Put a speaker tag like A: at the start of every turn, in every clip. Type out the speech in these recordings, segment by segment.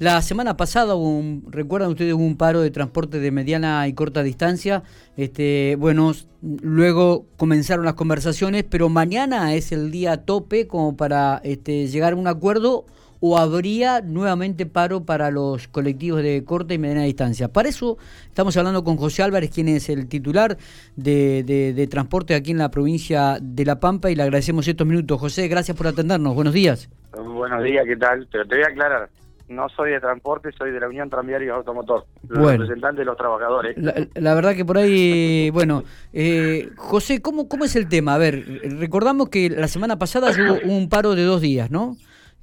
A: La semana pasada, hubo un, recuerdan ustedes, hubo un paro de transporte de mediana y corta distancia. Este, bueno, luego comenzaron las conversaciones, pero mañana es el día tope como para este, llegar a un acuerdo o habría nuevamente paro para los colectivos de corta y mediana distancia. Para eso estamos hablando con José Álvarez, quien es el titular de, de, transporte aquí en la provincia de La Pampa y le agradecemos estos minutos. José, gracias por atendernos. Buenos días.
B: Buenos días, ¿qué tal? Pero te voy a aclarar, no soy de transporte, soy de la Unión Tranviario Automotor, representante de los trabajadores.
A: La, verdad que por ahí, bueno, eh, José, ¿cómo, ¿cómo es el tema? A ver, recordamos que la semana pasada hubo un paro de dos días, ¿no?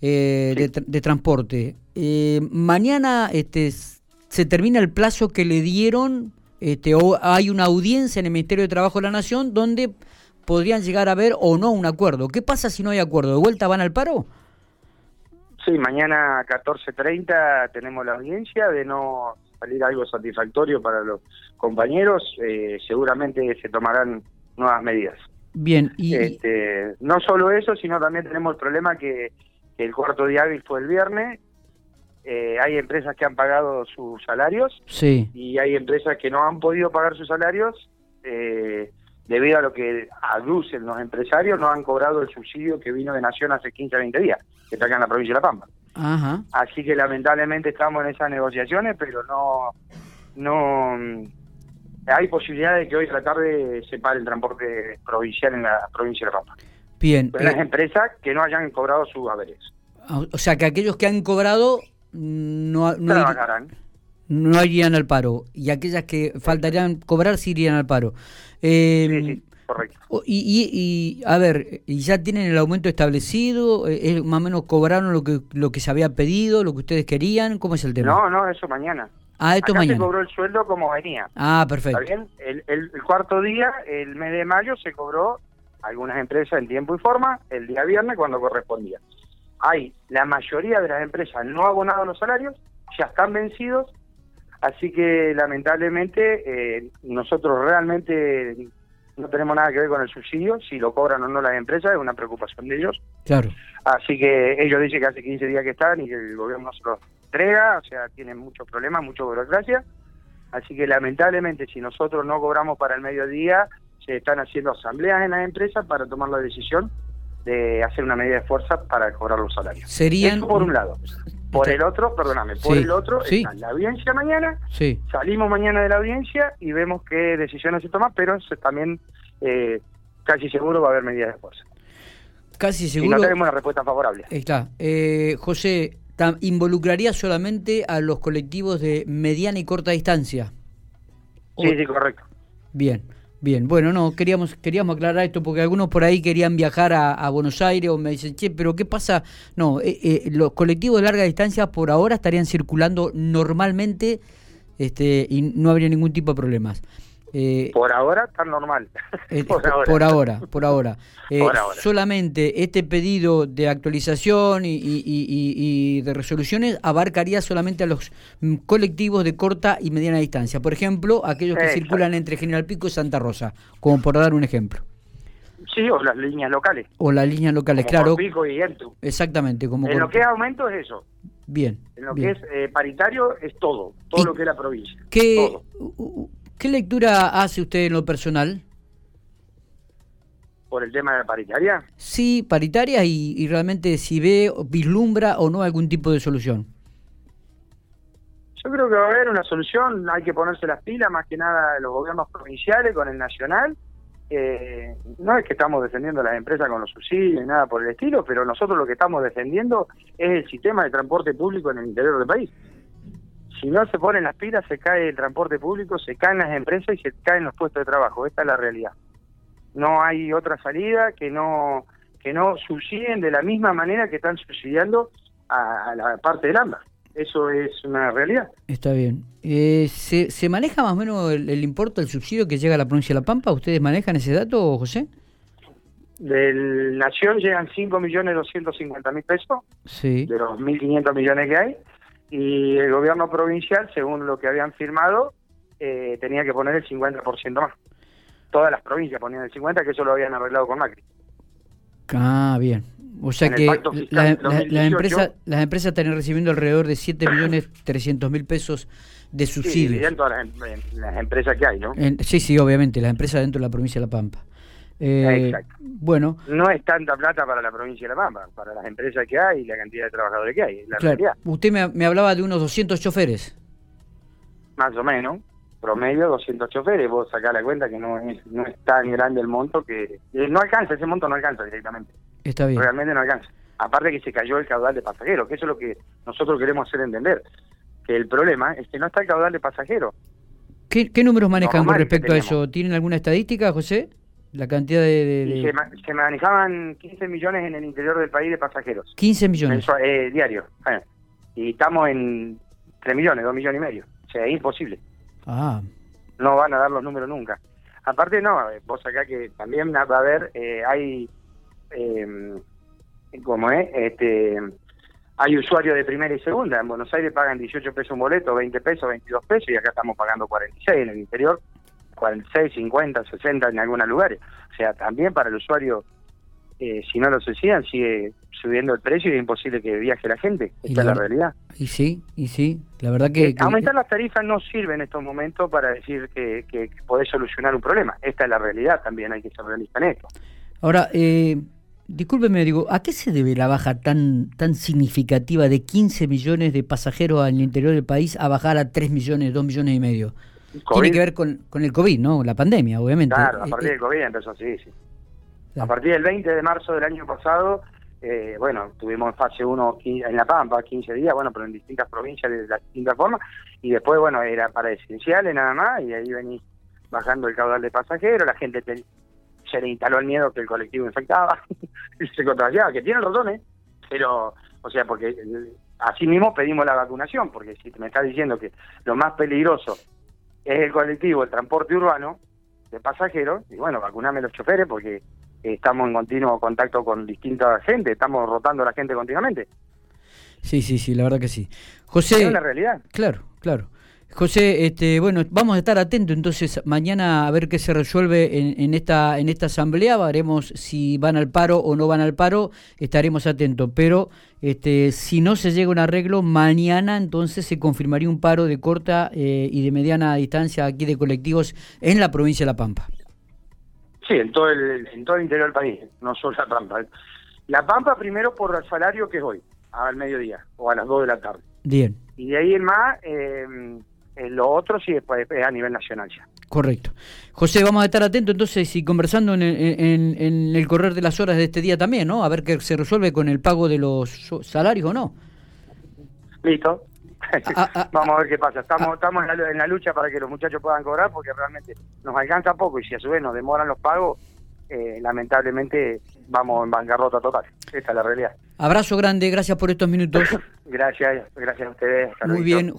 A: Eh, de, transporte. Eh, mañana este, se termina el plazo que le dieron, este, o hay una audiencia en el Ministerio de Trabajo de la Nación donde podrían llegar a ver o no un acuerdo. ¿Qué pasa si no hay acuerdo? ¿De vuelta van al paro?
B: Sí, mañana a 14.30 tenemos la audiencia de no salir algo satisfactorio para los compañeros. Eh, seguramente se tomarán nuevas medidas.
A: Bien,
B: y... Este, no solo eso, sino también tenemos el problema que el cuarto día hábil fue el viernes. Eh, hay empresas que han pagado sus salarios
A: sí.
B: y hay empresas que no han podido pagar sus salarios eh, debido a lo que aducen los empresarios, no han cobrado el subsidio que vino de Nación hace 15 a 20 días, que está acá en la provincia de La Pampa.
A: Ajá.
B: Así que lamentablemente estamos en esas negociaciones, pero no, no hay posibilidad de que hoy a la tarde se pare el transporte provincial en la provincia de La Pampa.
A: Bien.
B: las eh, empresas que no hayan cobrado sus haberes.
A: Ah, o sea, que aquellos que han cobrado no, no, no irían al paro. Y aquellas que faltarían cobrar sí irían al paro.
B: Eh, sí, sí, correcto.
A: Y, y, a ver, ¿y ya tienen el aumento establecido? ¿Es, ¿Más o menos cobraron lo que, lo que se había pedido, lo que ustedes querían? ¿Cómo es el tema?
B: No, no, eso mañana.
A: Ah, esto mañana.
B: se cobró el sueldo como venía.
A: Ah, perfecto.
B: ¿Está bien? El, el, el, cuarto día, el mes de mayo, se cobró algunas empresas en tiempo y forma el día viernes cuando correspondía. Hay la mayoría de las empresas no abonado los salarios, ya están vencidos, así que lamentablemente eh, nosotros realmente no tenemos nada que ver con el subsidio, si lo cobran o no las empresas es una preocupación de ellos.
A: Claro.
B: Así que ellos dicen que hace 15 días que están y que el gobierno no se los entrega, o sea, tienen muchos problemas, mucha burocracia. Así que lamentablemente si nosotros no cobramos para el mediodía, se están haciendo asambleas en las empresas para tomar la decisión de hacer una medida de fuerza para cobrar los salarios.
A: Serían...
B: Eso por un lado. Por el otro, perdóname, por el otro,
A: sí.
B: la audiencia mañana,
A: sí.
B: salimos mañana de la audiencia y vemos qué decisiones se toman, pero también eh, casi seguro va a haber medidas de fuerza.
A: Casi seguro.
B: Y no tenemos una respuesta favorable.
A: Está. Eh, José, ¿involucraría solamente a los colectivos de mediana y corta distancia?
B: Sí, sí, correcto.
A: Bien. Bien, bueno, no, queríamos, queríamos aclarar esto porque algunos por ahí querían viajar a, Buenos Aires o me dicen, che, pero ¿qué pasa? No, eh, eh, los colectivos de larga distancia por ahora estarían circulando normalmente este, y no habría ningún tipo de problemas.
B: Eh, por ahora está normal.
A: Eh, por, ahora. por, ahora. Eh, por ahora. Solamente este pedido de actualización y, de resoluciones abarcaría solamente a los colectivos de corta y mediana distancia. Por ejemplo, aquellos que circulan entre General Pico y Santa Rosa, como por dar un ejemplo.
B: Sí, o las líneas locales.
A: O las líneas locales, claro.
B: Pico y Entu.
A: Exactamente. Como
B: en lo que es aumento es eso.
A: Bien.
B: En lo que es paritario es todo, todo lo que es la provincia.
A: ¿Qué, ¿Qué lectura hace usted en lo personal?
B: ¿Por el tema de la paritaria?
A: Sí, paritaria y, realmente si ve, vislumbra o no algún tipo de solución.
B: Yo creo que va a haber una solución, hay que ponerse las pilas más que nada los gobiernos provinciales con el nacional. Eh, no es que estamos defendiendo a las empresas con los subsidios ni nada por el estilo, pero nosotros lo que estamos defendiendo es el sistema de transporte público en el interior del país si no se ponen las pilas, se cae el transporte público, se caen las empresas y se caen los puestos de trabajo. Esta es la realidad. No hay otra salida que no que no subsidien de la misma manera que están subsidiando a, la parte del AMBA. Eso es una realidad.
A: Está bien. Eh, ¿se, ¿Se maneja más o menos el, importe del subsidio que llega a la provincia de La Pampa? ¿Ustedes manejan ese dato, José?
B: Del Nación llegan 5.250.000 pesos,
A: sí.
B: de los 1.500 millones que hay, y el gobierno provincial, según lo que habían firmado, eh, tenía que poner el 50% más. Todas las provincias ponían el 50%, que eso lo habían arreglado con Macri.
A: Ah, bien. O sea que las empresas las empresas estarían recibiendo alrededor de 7 millones 300 mil pesos de subsidios. Sí,
B: dentro de las, empresas que hay, ¿no?
A: sí, sí, obviamente, las empresas dentro de la provincia de La Pampa.
B: Eh, Exacto. Bueno. No es tanta plata para la provincia de La Pampa, para las empresas que hay y la cantidad de trabajadores que hay. La realidad.
A: Usted me, me, hablaba de unos 200 choferes.
B: Más o menos, promedio 200 choferes. Vos sacás la cuenta que no es, no es tan grande el monto que. Eh, no alcanza, ese monto no alcanza directamente.
A: Está bien.
B: Realmente no alcanza. Aparte que se cayó el caudal de pasajeros, que eso es lo que nosotros queremos hacer entender. Que el problema es que no está el caudal de pasajeros.
A: ¿Qué, qué números manejan con respecto a eso? ¿Tienen alguna estadística, José? La cantidad de...
B: Se, manejaban 15 millones en el interior del país de pasajeros.
A: 15 millones.
B: eh, diario. y estamos en 3 millones, 2 millones y medio. O sea, es imposible.
A: Ah.
B: No van a dar los números nunca. Aparte, no, vos acá que también va a haber, eh, hay, eh, como es, este, hay usuarios de primera y segunda. En Buenos Aires pagan 18 pesos un boleto, 20 pesos, 22 pesos, y acá estamos pagando 46 en el interior 46, 50, 60 en algunos lugares. O sea, también para el usuario, eh, si no lo suicidan, sigue subiendo el precio y es imposible que viaje la gente. Esta es la realidad.
A: Y sí, y sí, la verdad que...
B: Eh, aumentar las tarifas no sirve en estos momentos para decir que, que, podés solucionar un problema. Esta es la realidad también, hay que ser realista en esto.
A: Ahora, eh, discúlpeme, digo, ¿a qué se debe la baja tan, tan significativa de 15 millones de pasajeros al interior del país a bajar a 3 millones, 2 millones y medio? Tiene que ver con, con el COVID, ¿no? La pandemia, obviamente.
B: Claro, a partir del COVID empezó, sí, sí. A partir del 20 de marzo del año pasado, eh, bueno, tuvimos fase 1 en La Pampa, 15 días, bueno, pero en distintas provincias de las distintas formas, y después, bueno, era para esenciales nada más, y ahí venís bajando el caudal de pasajeros, la gente se le instaló el miedo que el colectivo infectaba y se contagiaba, que tiene razón, ¿eh? Pero, o sea, porque eh, así mismo pedimos la vacunación, porque si me estás diciendo que lo más peligroso es el colectivo, el transporte urbano de pasajeros, y bueno, vacuname los choferes porque estamos en continuo contacto con distinta gente, estamos rotando a la gente continuamente.
A: Sí, sí, sí, la verdad que sí. José...
B: Es una realidad.
A: Claro, claro. José, este, bueno, vamos a estar atentos entonces mañana a ver qué se resuelve en, en, esta en esta asamblea, veremos si van al paro o no van al paro, estaremos atentos, pero este, si no se llega a un arreglo, mañana entonces se confirmaría un paro de corta eh, y de mediana distancia aquí de colectivos en la provincia de La Pampa.
B: Sí, en todo el, en todo el interior del país, no solo La Pampa. La Pampa primero por el salario que es hoy, al mediodía o a las 2 de la tarde.
A: Bien.
B: Y de ahí en más... Eh, eh, lo otro sí es, a nivel nacional ya.
A: Correcto. José, vamos a estar atentos entonces y conversando en, en, el correr de las horas de este día también, ¿no? A ver qué se resuelve con el pago de los salarios o no.
B: Listo. Ah, ah, vamos a ver qué pasa. Estamos, ah. estamos en la, lucha para que los muchachos puedan cobrar porque realmente nos alcanza poco y si a su vez nos demoran los pagos, eh, lamentablemente vamos en bancarrota total. Esa es la realidad.
A: Abrazo grande, gracias por estos minutos.
B: gracias, gracias a ustedes.
A: Muy bien.